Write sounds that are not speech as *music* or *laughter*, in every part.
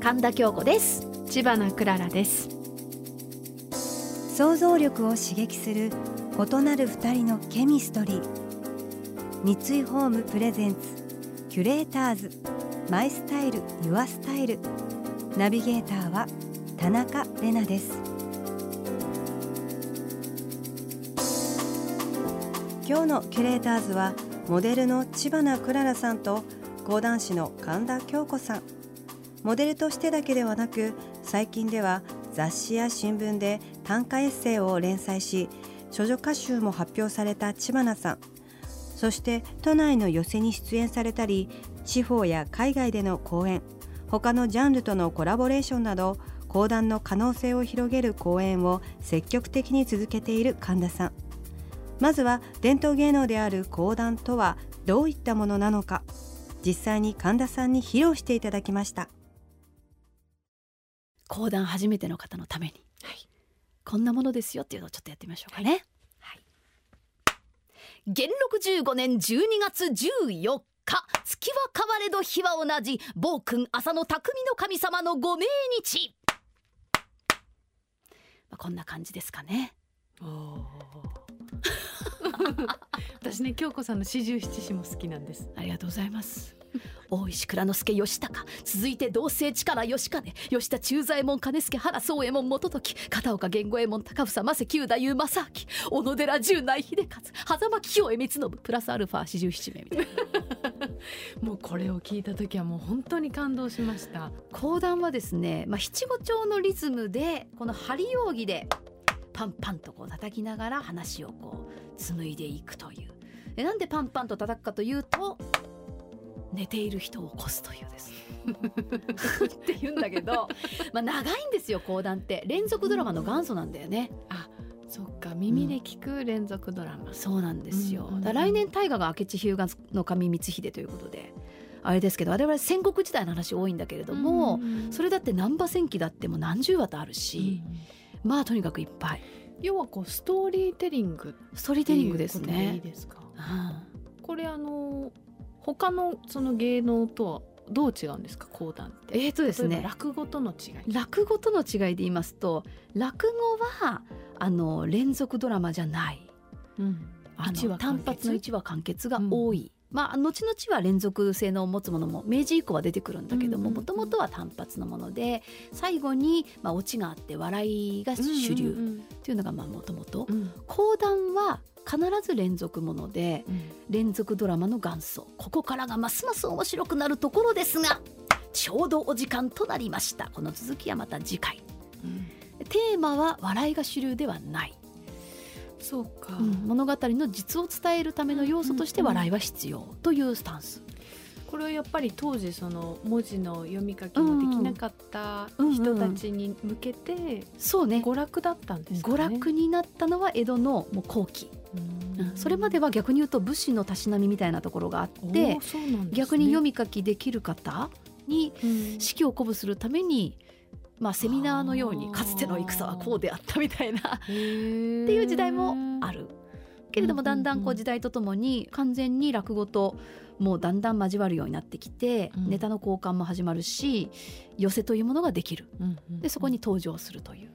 神田京子です。千葉なクララです。想像力を刺激する異なる二人のケミストリー。三井ホームプレゼンツキュレーターズ。マイスタイルユアスタイル。ナビゲーターは田中れなです。今日のキュレーターズはモデルの千葉なクララさんと講談師の神田京子さんモデルとしてだけではなく最近では雑誌や新聞で短歌エッセイを連載し処女歌集も発表された千葉さん。そして都内の寄席に出演されたり地方や海外での講演他のジャンルとのコラボレーションなど講談の可能性を広げる講演を積極的に続けている神田さん。まずは伝統芸能である講談とはどういったものなのか。実際に神田さんに披露していただきました。講談初めての方のために、はい、こんなものですよっていうのをちょっとやってみましょうかね、はい、元禄15年12月14日月は変われど日は同じ暴君朝の匠の神様のご命日、まあ、こんな感じですかね *laughs* 私ね京子さんの四十七士も好きなんです。ありがとうございます。大石蔵之助義高続いて同姓力義兼吉田忠左衛門兼助原宗右衛門元時片岡源五右衛門高房正九太夫正明小野寺十内秀勝狭間清江光信プラスアルファ四十七名みたいな。*laughs* もうこれを聞いた時はもう本当に感動しました。講談はですね、まあ、七五調のリズムでこの張り扇でパンパンとこう叩きながら話をこう紡いでいくという。でなんでパンパンと叩くかというと寝ている人を起こすというです。*laughs* って言うんだけど、*laughs* まあ、長いんですよ講談って。連続ドラマの元祖なんだよね。あそっか。耳で聞く連続ドラマ、うん、そうなんですよ、だ来年大河が明智日向の神光秀ということであれですけど我々戦国時代の話多いんだけれども、それだって難波戦記だっても何十話とあるし、うん、まあとにかくいっぱい要はこうストーリーテリングストーリーテリングですね。いいですか、うん、これあの他のその芸能とはどう違うんですか？講談って。えーとですね。落語との違い。落語との違いで言いますと落語はあの連続ドラマじゃない、うん、あの単発の一話完結が多い、うん、まあ後々は連続性の持つものも明治以降は出てくるんだけどももともとは単発のもので最後に、まあ、オチがあって笑いが主流っていうのがもともと講談は必ず連続もので、うん、連続ドラマの元祖。ここからがますます面白くなるところですがちょうどお時間となりました。この続きはまた次回、うん、テーマは笑いが主流ではないそうか、うん、物語の実を伝えるための要素として笑いは必要というスタンス、これはやっぱり当時その文字の読み書きもできなかった人たちに向けて、そうね。娯楽だったんですか、ね、娯楽になったのは江戸のもう後期。それまでは逆に言うと武士のたしなみみたいなところがあって、ね、逆に読み書きできる方に士気を鼓舞するために、まあ、セミナーのようにかつての戦はこうであったみたいな。っていう時代もある。けれどもだんだんこう時代とともに完全に落語ともうだんだん交わるようになってきて、ネタの交換も始まるし寄せというものができる、でそこに登場するという。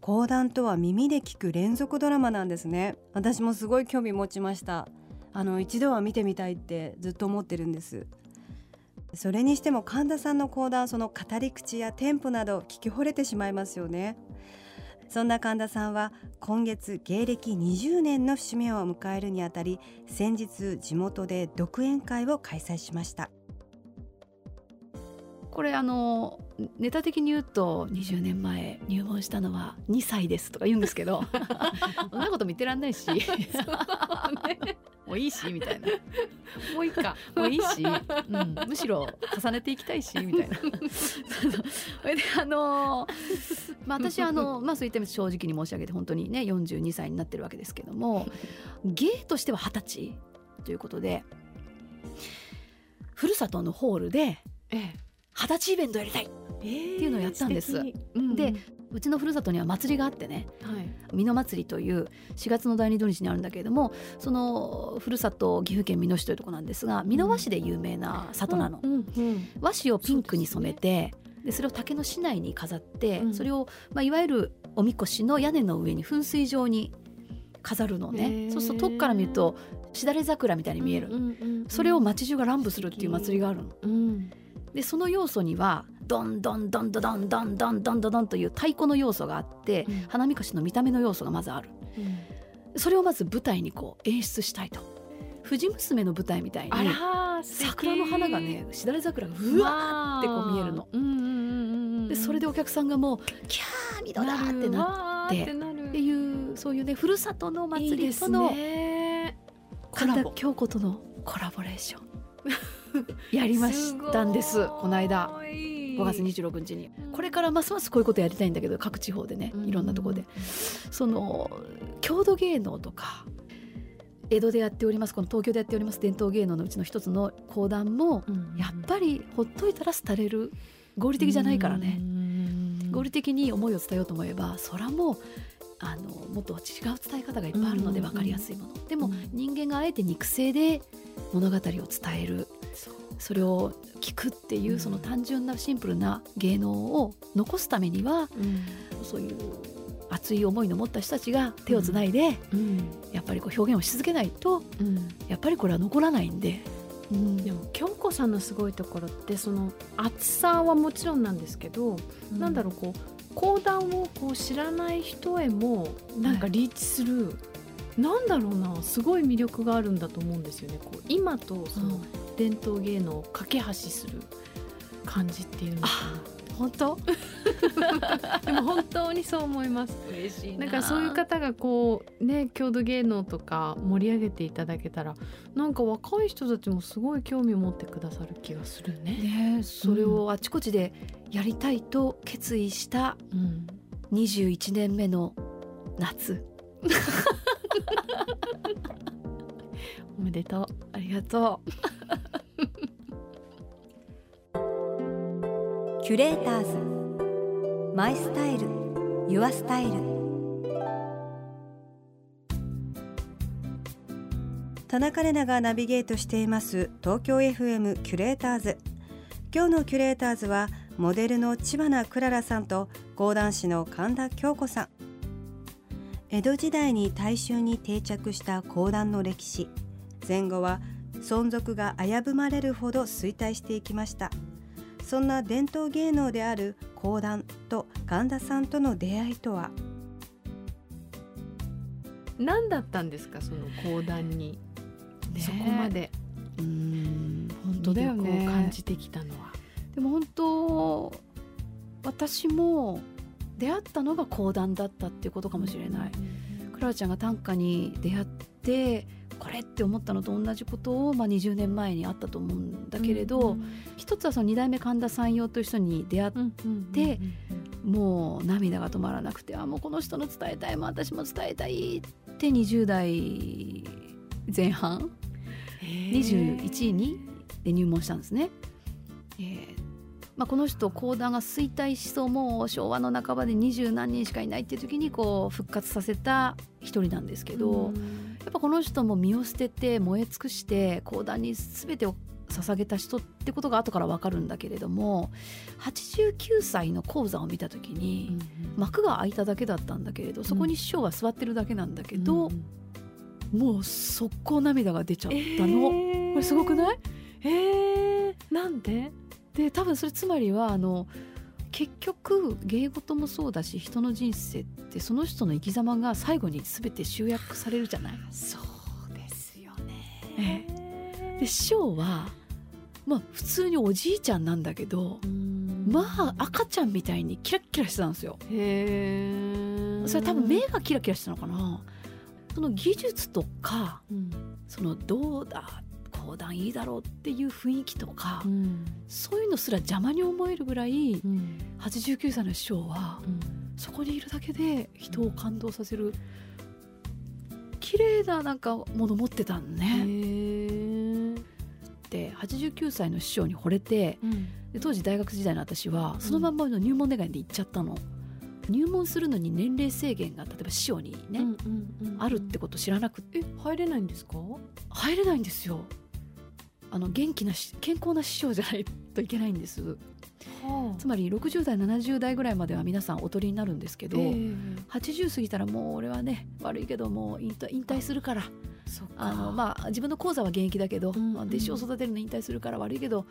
講談とは耳で聞く連続ドラマなんですね。私もすごい興味持ちました。あの一度は見てみたいってずっと思ってるんですそれにしても神田さんの講談その語り口やテンポなど聞き惚れてしまいますよね。そんな神田さんは今月芸歴20年の節目を迎えるにあたり先日地元で独演会を開催しました。これあのネタ的に言うと20年前入門したのは2歳ですとか言うんですけど *laughs* そんなことも言ってらんないし、*laughs* ね、もういいしみたいなか。*laughs* もういいし、うん、むしろ重ねていきたいし *laughs* みたいな。*laughs* それであのまあ私あのまあそういった意味正直に申し上げて本当にね42歳になってるわけですけども芸としては二十歳ということでふるさとのホールで二十歳イベントやりたいっていうのをやったんです。えーうん、でうちのふるさとには祭りがあってね、はい、美濃祭りという4月の第二土日にあるんだけれどもそのふるさと岐阜県美濃市というところなんですが美濃和紙で有名な里なの、うんうんうん、和紙をピンクに染めてそで、それを竹の市内に飾って、それを、まあ、いわゆるおみこしの屋根の上に噴水状に飾るのね。そうすると遠くから見るとしだれ桜みたいに見える、うんうんうん、それを街中が乱舞するっていう祭りがあるの。うん、でその要素にはドンドンドンドドンドンドンドンドンという太鼓の要素があって、うん、花みこしの見た目の要素がまずある、うん、それをまず舞台にこう演出したいと藤娘の舞台みたいに桜の花がねしだれ桜がうわーってこう見えるの、でそれでお客さんがもう「キャー見ろだ!」ってなってっていうそういうねふるさとの祭りとの神田京子とのコラボレーションやりましたんですこの間5月26日に。これからますますこういうことやりたいんだけど各地方でねいろんなところで、その郷土芸能とか江戸でやっておりますこの東京でやっております伝統芸能のうちの一つの講談も、やっぱりほっといたら廃れる合理的じゃないからね。合理的に思いを伝えようと思えばそらもうあのもっと違う伝え方がいっぱいあるので分かりやすいもの、でも人間があえて肉声で物語を伝えるそれを聞くっていうその単純なシンプルな芸能を残すためには、そういう熱い思いの持った人たちが手をつないで、やっぱりこう表現をし続けないと、やっぱりこれは残らないんで。うん、でも京子さんのすごいところってその厚さはもちろんなんですけど、うん、なんだろうこう講談をこう知らない人へもなんかリーチする、はい、なんだろうなすごい魅力があるんだと思うんですよね。こう今とその伝統芸能を架け橋する感じっていうのかな。本当？*laughs* でも本当にそう思います。嬉しいな。んかそういう方がこうね郷土芸能とか盛り上げていただけたらなんか若い人たちもすごい興味を持ってくださる気がするね。ねそれをあちこちでやりたいと決意した21年目の夏、*laughs* おめでとう。ありがとう。*laughs* キュレーターズ。マイスタイル。ユアスタイル。田中れながナビゲートしています。東京 FM キュレーターズ。今日のキュレーターズはモデルの千葉クララさんと講談師の神田京子さん。江戸時代に大衆に定着した講談の歴史。戦後は存続が危ぶまれるほど衰退していきました。そんな伝統芸能である講談と神田さんとの出会いとは？何だったんですかその講談に、ね、そこまで。うん本当だよね。感じてきたのは。でも本当私も出会ったのが講談だったっていうことかもしれない。クララちゃんが短歌に出会ってこれって思ったのと同じことを、まあ、20年前にあったと思うんだけれど、うんうん、一つはその2代目神田山陽という人に出会って、もう涙が止まらなくてあもうこの人の伝えたいも私も伝えたいって20代前半？21位にで入門したんですね。えーまあ、この人講談が衰退しそうもう昭和の半ばで二十何人しかいないっていう時にこう復活させた一人なんですけど、やっぱこの人も身を捨てて燃え尽くして講談に全てを捧げた人ってことが後から分かるんだけれども89歳の講座を見た時に幕が開いただけだったんだけれどそこに師匠は座ってるだけなんだけど、もう速攻涙が出ちゃったの、えー、これすごくない？えー、なんで？で多分それつまりはあの結局芸事もそうだし人の人生ってその人の生き様が最後に全て集約されるじゃない？そうですよね。で師匠はまあ普通におじいちゃんなんだけどまあ赤ちゃんみたいにキラッキラしてたんですよ。へそれ多分目がキラキラしてたのかな。その技術とか、うん、そのどうだ講談いいだろうっていう雰囲気とか、うん、そういうのすら邪魔に思えるぐらい、うん、89歳の師匠は、うん、そこにいるだけで人を感動させる綺麗ななんかもの持ってたんね。で89歳の師匠に惚れて、で当時大学時代の私はそのまんまの入門願いで行っちゃったの。入門するのに年齢制限が例えば師匠にね、あるってこと知らなくて。入れないんですか？入れないんですよあの元気な健康な師匠じゃないといけないんです、はあ、つまり60代70代ぐらいまでは皆さんおとりになるんですけど、えー、80過ぎたらもう俺はね悪いけどもう引退引退するから。あのまあ自分の講座は現役だけど、うんうん、弟子を育てるの引退するから悪いけど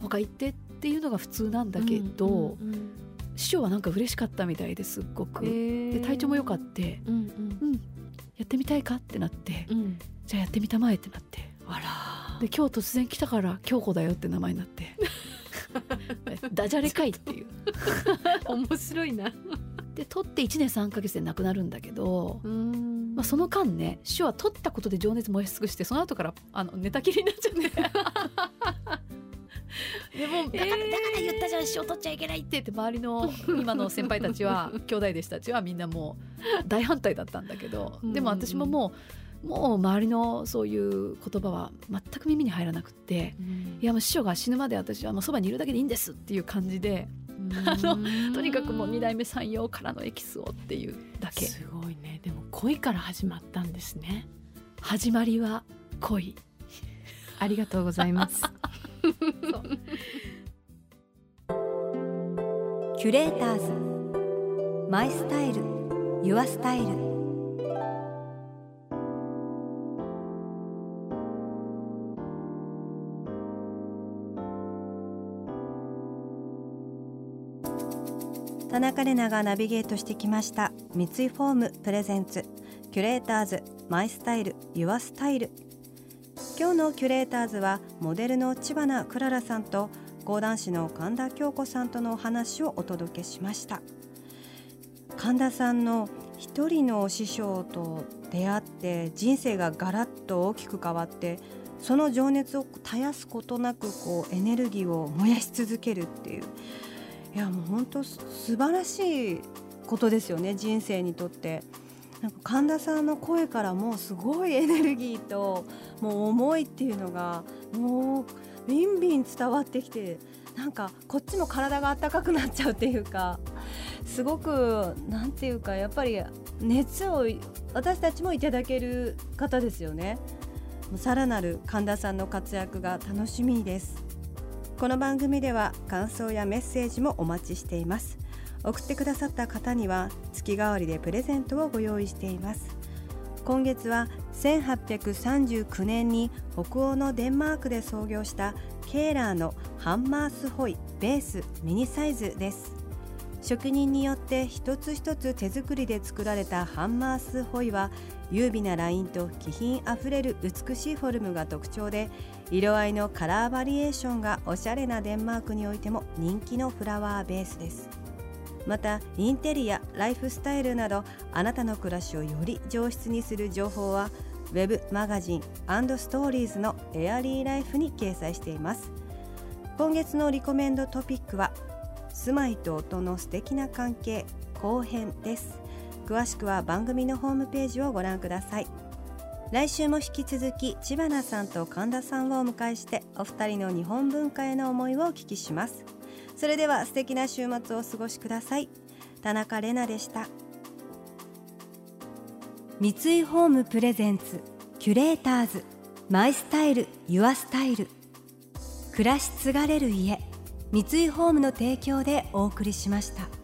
他行ってっていうのが普通なんだけど、うんうんうん師匠はなんか嬉しかったみたいですっごく、え。ー、で体調も良かって、うん、うん、やってみたいかってなって、うん、じゃあやってみたまえってなって。あらで今日突然来たから京子だよって名前になって。*laughs* ダジャレかいっていう。面白いな。で取って1年3か月で亡くなるんだけど、まあ、その間ね師匠は取ったことで情熱燃やし尽くしてその後からあの寝たきりになっちゃって。*laughs* でも *laughs* だからだから言ったじゃん師匠取っちゃいけないってって周りの今の先輩たちは兄弟弟子たちはみんなもう大反対だったんだけどでも私ももうもう周りのそういう言葉は全く耳に入らなくって、うん、いやもう師匠が死ぬまで私はもうそばにいるだけでいいんですっていう感じで、*laughs* あのとにかくもう二代目三葉からのエキスをっていうだけ。すごいね。でも恋から始まったんですね。始まりは恋。ありがとうございます。*laughs* キュレーターズ。マイスタイル。ユアスタイル田中れながナビゲートしてきました。三井ホーム presents。キュレーターズ my style your style。今日のキュレーターズはモデルの知花くららさんと講談師の神田京子さんとのお話をお届けしました。神田さんの一人の師匠と出会って人生がガラッと大きく変わってその情熱を絶やすことなくこうエネルギーを燃やし続けるっていういやもう本当素晴らしいことですよね人生にとって。なんか神田さんの声からもすごいエネルギーともう思いっていうのがもうビンビン伝わってきてなんかこっちも体が温かくなっちゃうっていうかすごくなんていうかやっぱり熱を私たちもいただける方ですよねさらなる神田さんの活躍が楽しみですこの番組では感想やメッセージもお待ちしています。送ってくださった方には月替わりでプレゼントをご用意しています。今月は1839年に北欧のデンマークで創業したケーラーのハンマースホイベースミニサイズです。職人によって一つ一つ手作りで作られたハンマースホイは優美なラインと気品あふれる美しいフォルムが特徴で色合いのカラーバリエーションがおしゃれなデンマークにおいても人気のフラワーベースです。またインテリアライフスタイルなどあなたの暮らしをより上質にする情報は Web マガジンストーリーズのエアリーライフに掲載しています。今月のリコメンドトピックは住まいと音の素敵な関係後編です。詳しくは番組のホームページをご覧ください。来週も引き続き千葉さんと神田さんをお迎えしてお二人の日本文化への思いをお聞きします。それでは素敵な週末をお過ごしください。田中れなでした。三井ホームプレゼンツキュレーターズ。マイスタイルユアスタイル。暮らし継がれる家。三井ホームの提供でお送りしました。